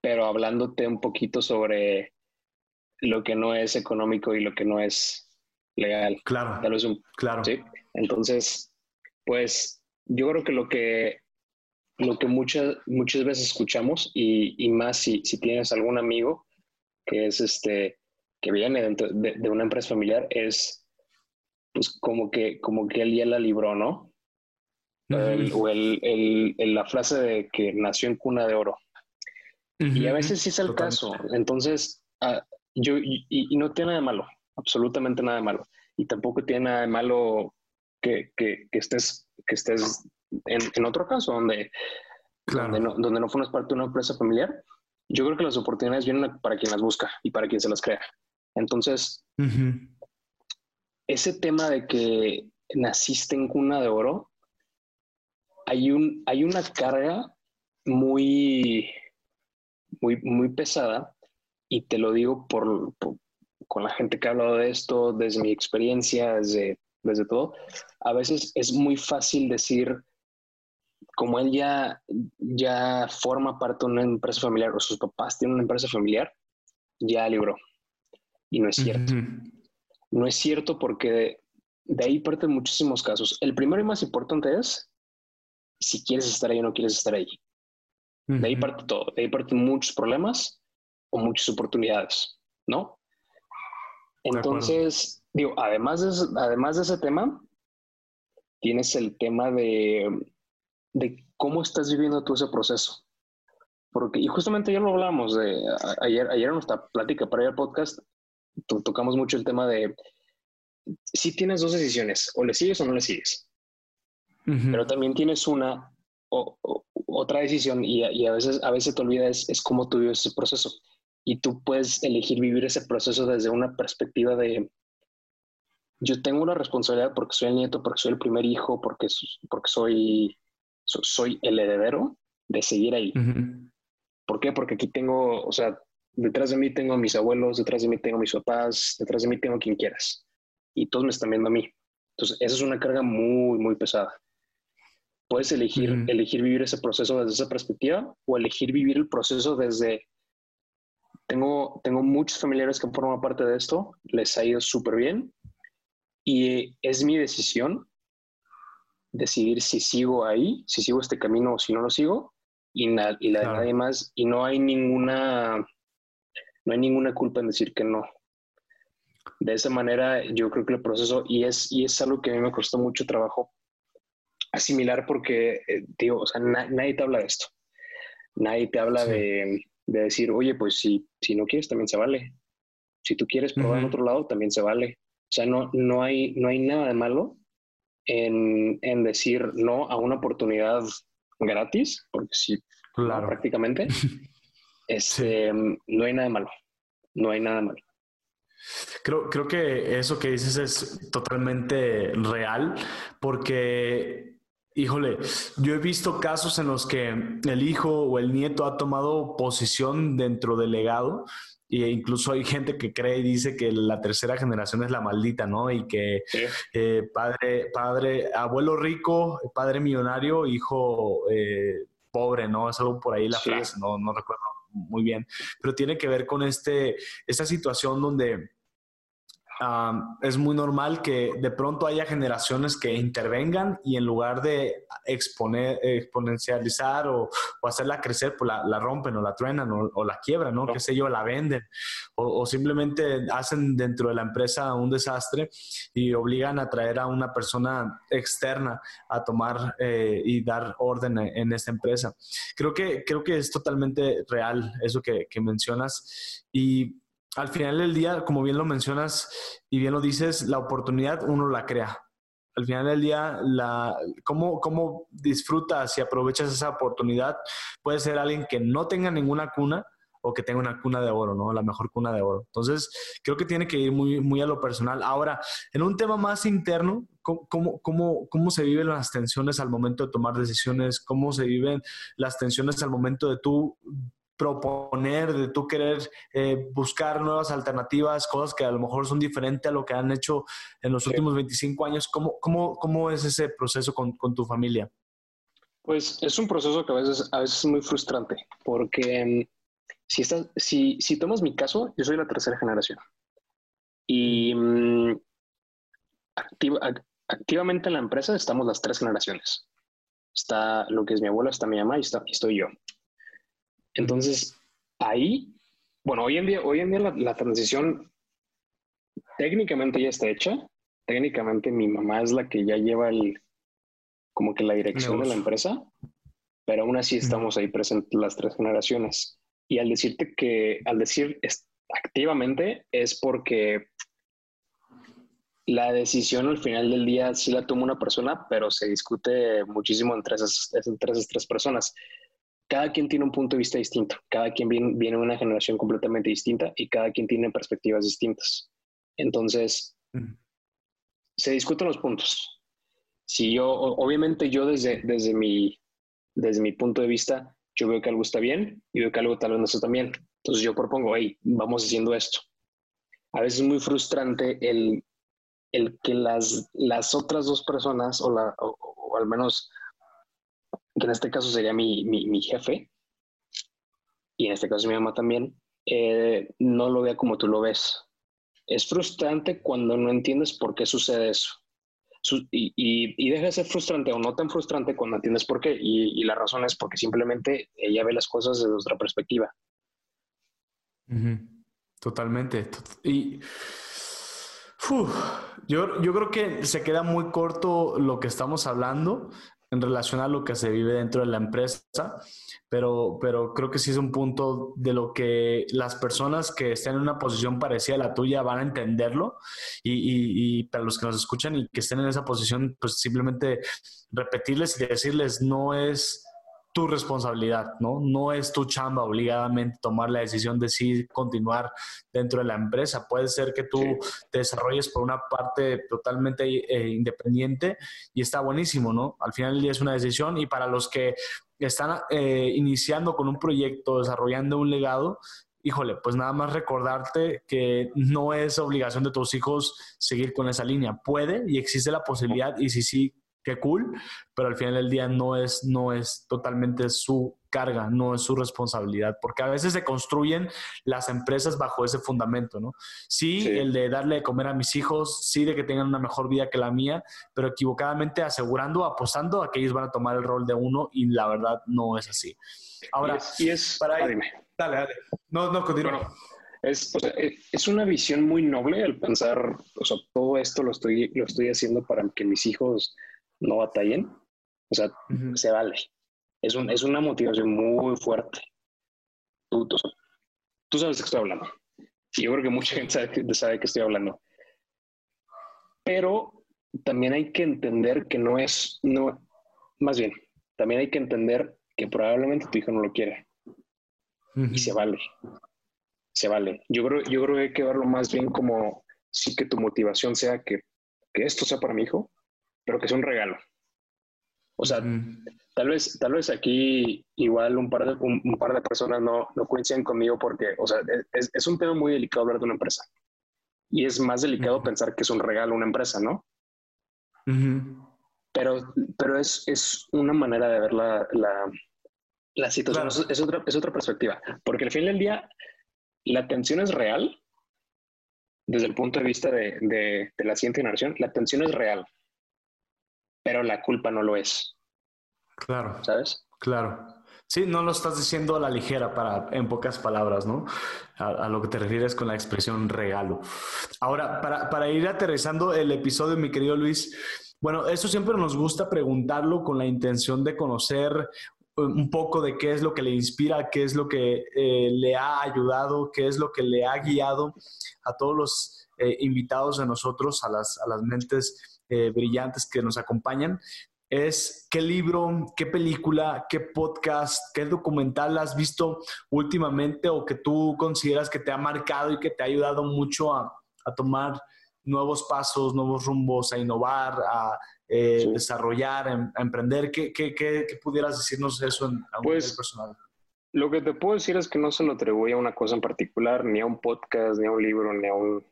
pero hablándote un poquito sobre lo que no es económico y lo que no es legal. Claro. Tal vez un, claro. ¿sí? Entonces, pues yo creo que lo que lo que muchas, muchas veces escuchamos y, y más si, si, tienes algún amigo que es este que viene dentro de, una empresa familiar es pues como que como que él ya la libró no o el, el, la frase de que nació en cuna de oro y a veces sí es el caso entonces ah, yo y, y, no tiene nada de malo absolutamente nada de malo. Y tampoco tiene nada de malo que, que, que estés que estés en, otro caso, donde, donde, no, donde no formas parte de una empresa familiar, yo creo que las oportunidades vienen para quien las busca y para quien se las crea. Entonces, ese tema de que naciste en cuna de oro, hay, un, hay una carga muy, muy, muy pesada y te lo digo por, con la gente que ha hablado de esto, desde mi experiencia, desde, desde todo. A veces es muy fácil decir, como él ya, ya forma parte de una empresa familiar o sus papás tienen una empresa familiar, ya libró. Y no es cierto. No es cierto porque de, ahí parten muchísimos casos. El primero y más importante es si quieres estar ahí o no quieres estar ahí. De ahí parte todo. De ahí parten muchos problemas o muchas oportunidades, ¿no? Entonces, digo, además de, además de ese tema, tienes el tema de de cómo estás viviendo tú ese proceso. Porque, y justamente ya lo hablamos de ayer, ayer en nuestra plática para al podcast, tocamos mucho el tema de si tienes dos decisiones, o le sigues o no le sigues. Pero también tienes una o, otra decisión y, a veces a veces te olvidas es, cómo tú vives ese proceso. Y tú puedes elegir vivir ese proceso desde una perspectiva de yo tengo una responsabilidad porque soy el nieto, porque soy el primer hijo, porque, porque soy, soy el heredero de seguir ahí. ¿Por qué? Porque aquí tengo, o sea, detrás de mí tengo a mis abuelos, detrás de mí tengo a mis papás, detrás de mí tengo a quien quieras. Y todos me están viendo a mí. Entonces, esa es una carga muy, muy pesada. Puedes elegir, elegir vivir ese proceso desde esa perspectiva o elegir vivir el proceso desde... Tengo, tengo muchos familiares que forman parte de esto, les ha ido súper bien y es mi decisión decidir si sigo ahí, si sigo este camino o si no lo sigo y, la de nadie más y no hay ninguna no hay ninguna culpa en decir que no. De esa manera yo creo que el proceso y es y es algo que a mí me costó mucho trabajo asimilar porque, eh, digo, o sea, nadie te habla de esto. Nadie te habla de, decir, oye, pues si, si no quieres, también se vale. Si tú quieres probar en otro lado, también se vale. O sea, no, no, hay, no hay nada de malo en, decir no a una oportunidad gratis, porque sí, claro. prácticamente, este, no hay nada de malo. No hay nada de malo. Creo, creo que eso que dices es totalmente real, porque Híjole, yo he visto casos en los que el hijo o el nieto ha tomado posición dentro del legado e incluso hay gente que cree y dice que la tercera generación es la maldita, ¿no? Y que eh, padre, padre, abuelo rico, padre millonario, hijo eh, pobre, ¿no? Es algo por ahí la frase, no, no recuerdo muy bien, pero tiene que ver con este, esta situación donde es muy normal que de pronto haya generaciones que intervengan y en lugar de exponer, exponencializar o, hacerla crecer, pues la, rompen o la truenan o, la quiebran, ¿no? Qué sé yo, la venden o, simplemente hacen dentro de la empresa un desastre y obligan a traer a una persona externa a tomar eh, y dar orden en, esta empresa. Creo que, creo que es totalmente real eso que, que mencionas y al final del día, como bien lo mencionas y bien lo dices, la oportunidad uno la crea. Al final del día, la, cómo, cómo disfrutas y aprovechas esa oportunidad puede ser alguien que no tenga ninguna cuna o que tenga una cuna de oro, ¿no? La mejor cuna de oro. Entonces, creo que tiene que ir muy, muy a lo personal. Ahora, en un tema más interno, ¿cómo, cómo, cómo se viven las tensiones al momento de tomar decisiones? ¿Cómo se viven las tensiones al momento de tú proponer, de tú querer eh, buscar nuevas alternativas, cosas que a lo mejor son diferentes a lo que han hecho en los últimos 25 años. ¿Cómo, cómo, cómo es ese proceso con, con, tu familia? Pues es un proceso que a veces, a veces es muy frustrante, porque mm, si, estás, si, si tomas mi caso, yo soy la tercera generación. Y mm, activamente en la empresa estamos las tres generaciones. Está lo que es mi abuela, está mi mamá y, está, y estoy yo. Entonces, ahí, bueno, hoy en día, hoy en día la, transición técnicamente ya está hecha. Técnicamente mi mamá es la que ya lleva el, como que la dirección de la empresa, pero aún así estamos ahí presentes las tres generaciones. Y al decirte que, al decir activamente, es porque la decisión al final del día sí la toma una persona, pero se discute muchísimo entre esas, entre esas tres personas cada quien tiene un punto de vista distinto, cada quien viene, de una generación completamente distinta y cada quien tiene perspectivas distintas. Entonces, se discuten los puntos. Si yo, obviamente yo desde, desde, mi, desde mi punto de vista, yo veo que algo está bien y veo que algo tal vez no está tan bien. Entonces yo propongo, hey, vamos haciendo esto. A veces es muy frustrante el, el que las, las otras dos personas, o, la, o al menos que en este caso sería mi, mi, jefe, y en este caso mi mamá también, eh, no lo vea como tú lo ves. Es frustrante cuando no entiendes por qué sucede eso. y, y, deja de ser frustrante o no tan frustrante cuando entiendes por qué. Y, la razón es porque simplemente ella ve las cosas desde otra perspectiva. Totalmente. Y yo, yo creo que se queda muy corto lo que estamos hablando en relación a lo que se vive dentro de la empresa, pero, pero creo que sí es un punto de lo que las personas que estén en una posición parecida a la tuya van a entenderlo y, para los que nos escuchan y que estén en esa posición, pues simplemente repetirles y decirles no es tu responsabilidad, ¿no? No es tu chamba obligadamente tomar la decisión de sí continuar dentro de la empresa. Puede ser que tú te desarrolles por una parte totalmente eh, independiente y está buenísimo, ¿no? Al final del día es una decisión y para los que están eh, iniciando con un proyecto, desarrollando un legado, híjole, pues nada más recordarte que no es obligación de tus hijos seguir con esa línea. Puede y existe la posibilidad y si sí, qué cool, pero al final del día no es, no es totalmente su carga, no es su responsabilidad, porque a veces se construyen las empresas bajo ese fundamento, ¿no? Sí, el de darle de comer a mis hijos, sí, de que tengan una mejor vida que la mía, pero equivocadamente asegurando, apostando a que ellos van a tomar el rol de uno y la verdad no es así. Ahora, y es, para ah, Dale, dale. No, no, continúa. es, eh, es, una visión muy noble el pensar, o sea, todo esto lo estoy, lo estoy haciendo para que mis hijos no batallen, o sea, se vale. Es, un, es una motivación muy fuerte. Tú, tú, sabes de qué estoy hablando. Y yo creo que mucha gente sabe, sabe de qué estoy hablando. Pero también hay que entender que no es, no, más bien, también hay que entender que probablemente tu hijo no lo quiere. Y se vale. Se vale. Yo creo, yo creo que hay que verlo más bien como sí que tu motivación sea que, que esto sea para mi hijo, pero que es un regalo. O sea, tal vez, tal vez aquí igual un par de, un, par de personas no, no, coinciden conmigo porque, o sea, es, es, un tema muy delicado hablar de una empresa. Y es más delicado pensar que es un regalo una empresa, ¿no? Pero, pero es, es una manera de ver la, la, la situación. Es, otra, es otra perspectiva. Porque al fin del día, la tensión es real. Desde el punto de vista de, de, de la siguiente generación, la tensión es real pero la culpa no lo es. Claro. ¿Sabes? Claro. Sí, no lo estás diciendo a la ligera para, en pocas palabras, ¿no? A, lo que te refieres con la expresión regalo. Ahora, para, para, ir aterrizando el episodio, mi querido Luis, bueno, eso siempre nos gusta preguntarlo con la intención de conocer eh, un poco de qué es lo que le inspira, qué es lo que eh, le ha ayudado, qué es lo que le ha guiado a todos los eh, invitados de nosotros, a las, a las mentes eh, brillantes que nos acompañan, es qué libro, qué película, qué podcast, qué documental has visto últimamente o que tú consideras que te ha marcado y que te ha ayudado mucho a, tomar nuevos pasos, nuevos rumbos, a innovar, a eh, desarrollar, em, a, emprender. ¿Qué, qué, qué, pudieras decirnos eso en, a pues, personal? Lo que te puedo decir es que no se lo atribuye a una cosa en particular, ni a un podcast, ni a un libro, ni a un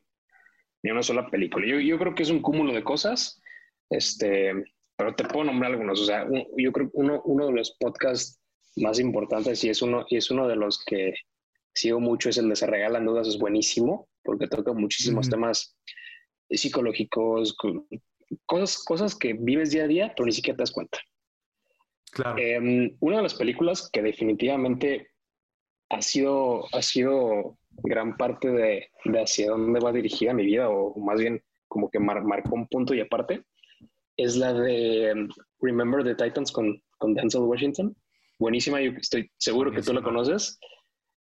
ni una sola película. Yo, yo creo que es un cúmulo de cosas, este, pero te puedo nombrar algunos. O sea, yo creo que uno, uno de los podcasts más importantes y es uno, y es uno de los que sigo mucho es el de Se Regalan Dudas, es buenísimo porque toca muchísimos temas psicológicos, cosas, cosas que vives día a día, pero ni siquiera te das cuenta. Claro. Em, una de las películas que definitivamente ha sido, ha sido gran parte de, hacia dónde va dirigida mi vida, o, más bien como que marcó un punto y aparte, es la de um, Remember the Titans con, con Denzel Washington. Buenísima, yo estoy seguro que tú la conoces.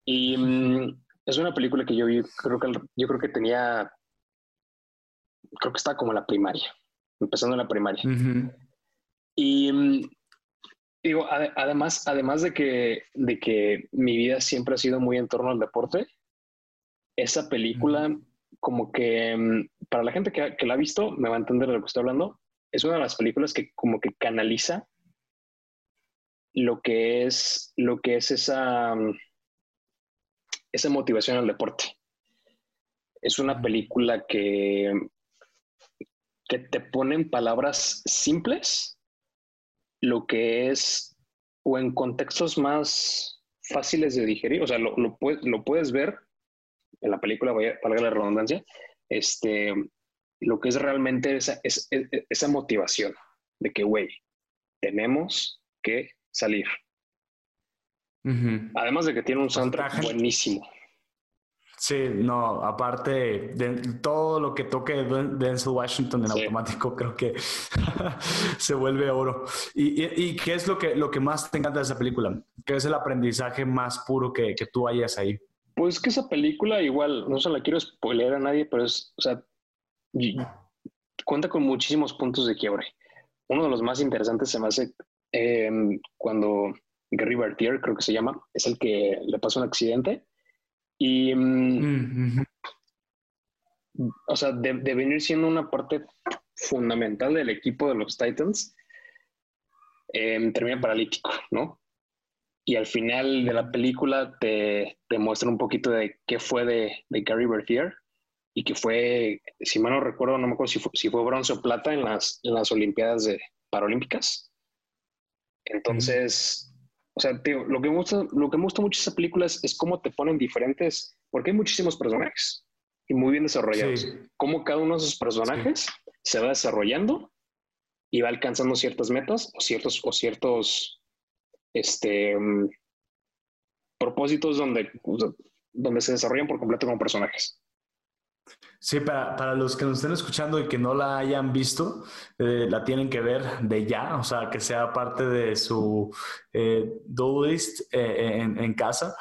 Y um, es una película que yo vi, creo que yo creo que tenía, creo que estaba como en la primaria, empezando en la primaria. Y um, digo, además, además de que, de que mi vida siempre ha sido muy en torno al deporte, esa película, como que mm, para la gente que, la ha visto, me va a entender de lo que estoy hablando. Es una de las películas que como que canaliza lo que es, lo que es esa, mm, esa motivación al deporte. Es una película que, que te pone en palabras simples lo que es, o en contextos más fáciles de digerir, o sea, lo, lo puedes ver en la película, valga la redundancia, este, lo que es realmente esa, es, esa motivación de que, güey, tenemos que salir. Además de que tiene un soundtrack buenísimo. Sí, no, aparte de todo lo que toque Denzel Washington en automático, creo que se vuelve oro. ¿Y, qué es lo que, lo que más te encanta de esa película? ¿Qué es el aprendizaje más puro que, que tú hayas ahí? Pues que esa película igual, no se la quiero spoiler a nadie, pero es, o sea, cuenta con muchísimos puntos de quiebre. Uno de los más interesantes se me hace em, cuando Gary Bertier, creo que se llama, es el que le pasó un accidente y, mm, o sea, de, venir siendo una parte fundamental del equipo de los Titans, em, termina paralítico, ¿no? Y al final de la película te, te muestra un poquito de qué fue de, de Gary Berthier y que fue, si mal no recuerdo, no me acuerdo si fue, si fue bronce o plata en las, en las Olimpiadas de Paralímpicas. Entonces, o sea, lo, que me gusta, lo que me gusta mucho de esa película es, cómo te ponen diferentes, porque hay muchísimos personajes y muy bien desarrollados. Cómo cada uno de esos personajes se va desarrollando y va alcanzando ciertas metas o ciertos, o ciertos este, mm, propósitos donde, donde se desarrollan por completo como personajes. Sí, para, para, los que nos estén escuchando y que no la hayan visto, eh, la tienen que ver de ya, o sea, que sea parte de su eh, list eh, en, en, casa.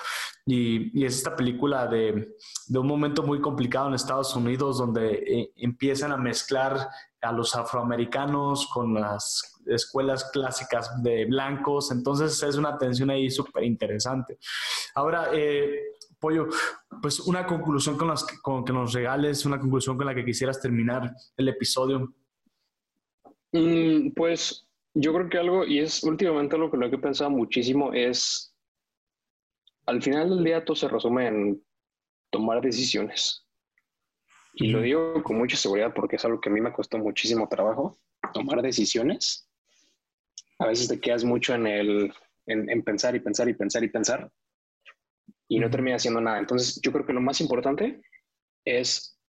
Y, y, es esta película de, de, un momento muy complicado en Estados Unidos donde eh, empiezan a mezclar a los afroamericanos con las escuelas clásicas de blancos. Entonces es una tensión ahí súper interesante. Ahora, eh, Pollo, pues una conclusión con, las que, con que nos regales, una conclusión con la que quisieras terminar el episodio. Mm, pues yo creo que algo, y es últimamente algo que lo que he pensado muchísimo, es al final del día todo se resume en tomar decisiones. Y lo digo con mucha seguridad porque es algo que a mí me costó muchísimo trabajo, tomar decisiones. A veces te quedas mucho en el en pensar y pensar y pensar y pensar y no termina haciendo nada. Entonces, yo creo que lo más importante es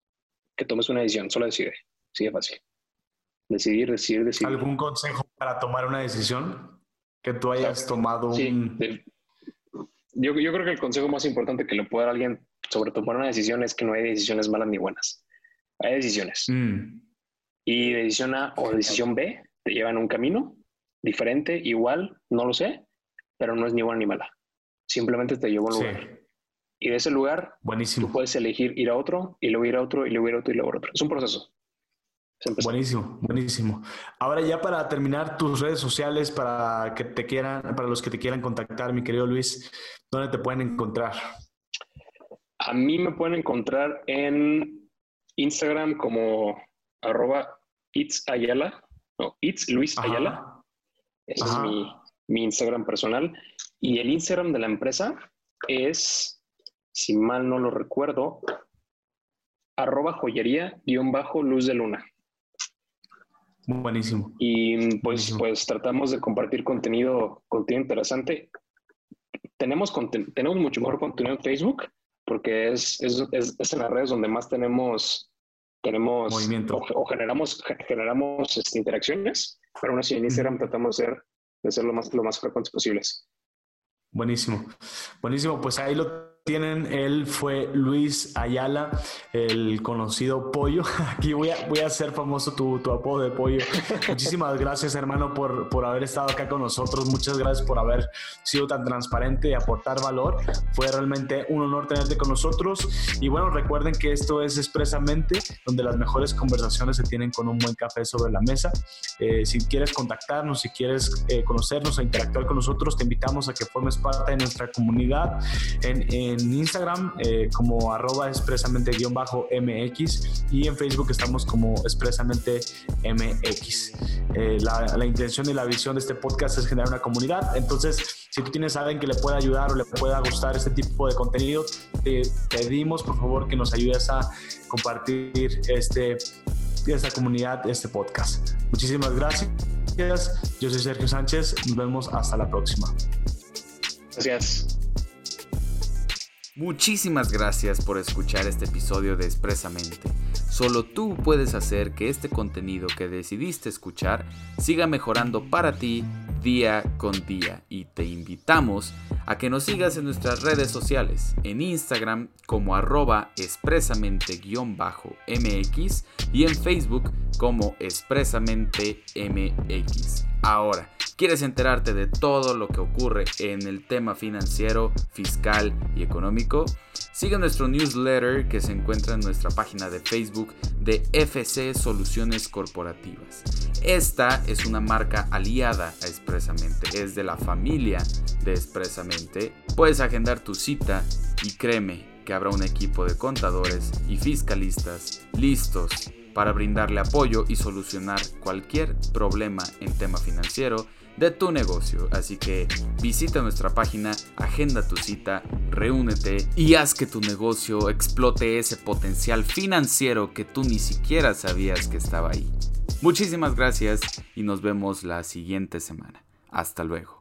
que tomes una decisión, solo decide, sigue fácil. Decidir, decidir, decidir. ¿Algún consejo para tomar una decisión que tú hayas tomado? Sí, yo, yo creo que el consejo más importante que le puede dar a alguien sobre tomar una decisión es que no hay decisiones malas ni buenas. Hay decisiones. Mm. Y decisión A o decisión B te llevan a un camino diferente, igual, no lo sé, pero no es ni buena ni mala simplemente te llevo a un lugar. Y de ese lugar, Buenísimo. tú puedes elegir ir a otro, y luego ir a otro, y luego ir a otro, y luego a otro. Es un proceso. Buenísimo, buenísimo. Ahora ya para terminar tus redes sociales para que te quieran, para los que te quieran contactar, mi querido Luis, ¿dónde te pueden encontrar? A mí me pueden encontrar en Instagram como arroba it's Ayala, no, it's Luis Ayala. Ese es mi, mi Instagram personal. Y el Instagram de la empresa es, si mal no lo recuerdo, arroba joyería guion bajo luz de luna. Buenísimo. Y pues, pues tratamos de compartir contenido, contenido interesante. Tenemos, tenemos mucho mejor contenido en Facebook porque es, es, es, en las redes donde más tenemos, tenemos movimiento o, generamos, generamos este, interacciones, pero aún así en Instagram tratamos de ser, de ser lo más, lo más frecuentes posibles. Buenísimo, buenísimo. Pues ahí lo tienen. Él fue Luis Ayala, el conocido Pollo. Aquí voy a, voy a hacer famoso tu, tu apodo de Pollo. Muchísimas gracias, hermano, por, por haber estado acá con nosotros. Muchas gracias por haber sido tan transparente y aportar valor. Fue realmente un honor tenerte con nosotros. Y bueno, recuerden que esto es expresamente donde las mejores conversaciones se tienen con un buen café sobre la mesa. Eh, si quieres contactarnos, si quieres eh, conocernos e interactuar con nosotros, te invitamos a que formes parte de nuestra comunidad en en Instagram eh, como arroba expresamente guion bajo MX y en Facebook estamos como expresamente MX. Eh, la, intención y la visión de este podcast es generar una comunidad. Entonces, si tú tienes alguien que le pueda ayudar o le pueda gustar este tipo de contenido, te pedimos por favor que nos ayudes a compartir este, esta comunidad, este podcast. Muchísimas gracias. Yo soy Sergio Sánchez. Nos vemos hasta la próxima. Gracias. Muchísimas gracias por escuchar este episodio de Expresamente. Solo tú puedes hacer que este contenido que decidiste escuchar siga mejorando para ti día con día y te invitamos a que nos sigas en nuestras redes sociales, en Instagram como arroba expresamente-mx y en Facebook como expresamente mx. Ahora, ¿quieres enterarte de todo lo que ocurre en el tema financiero, fiscal y económico? Sigue nuestro newsletter que se encuentra en nuestra página de Facebook de FC Soluciones Corporativas. Esta es una marca aliada a Expresamente, es de la familia de Expresamente. Puedes agendar tu cita y créeme que habrá un equipo de contadores y fiscalistas listos para brindarle apoyo y solucionar cualquier problema en tema financiero de tu negocio. Así que visita nuestra página, agenda tu cita, reúnete y haz que tu negocio explote ese potencial financiero que tú ni siquiera sabías que estaba ahí. Muchísimas gracias y nos vemos la siguiente semana. Hasta luego.